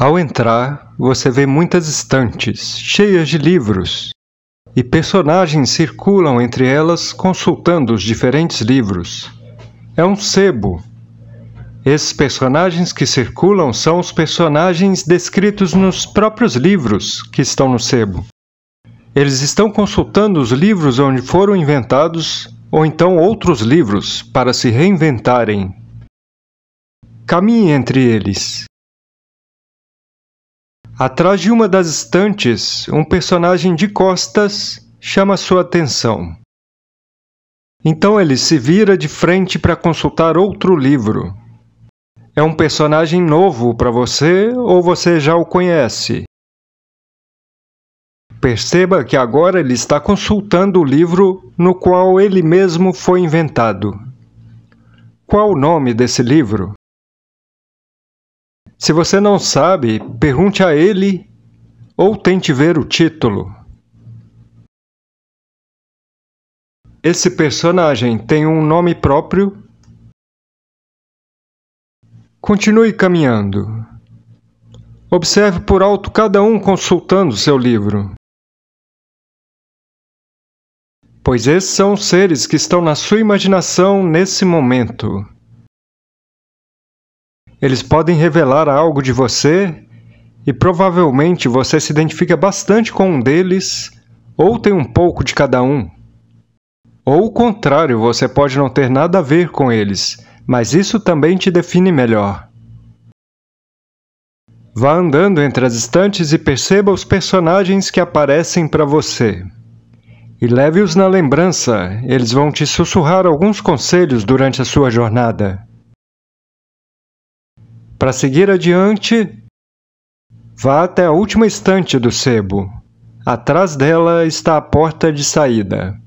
Ao entrar, você vê muitas estantes cheias de livros e personagens circulam entre elas consultando os diferentes livros. É um sebo. Esses personagens que circulam são os personagens descritos nos próprios livros que estão no sebo. Eles estão consultando os livros onde foram inventados ou então outros livros para se reinventarem. Caminhe entre eles. Atrás de uma das estantes, um personagem de costas chama sua atenção. Então ele se vira de frente para consultar outro livro. É um personagem novo para você ou você já o conhece? Perceba que agora ele está consultando o livro no qual ele mesmo foi inventado. Qual o nome desse livro? Se você não sabe, pergunte a ele ou tente ver o título. Esse personagem tem um nome próprio? Continue caminhando. Observe por alto cada um consultando seu livro. Pois esses são os seres que estão na sua imaginação nesse momento. Eles podem revelar algo de você e provavelmente você se identifica bastante com um deles ou tem um pouco de cada um. Ou o contrário, você pode não ter nada a ver com eles, mas isso também te define melhor. Vá andando entre as estantes e perceba os personagens que aparecem para você. E leve-os na lembrança, eles vão te sussurrar alguns conselhos durante a sua jornada. Para seguir adiante, vá até a última estante do sebo. Atrás dela está a porta de saída.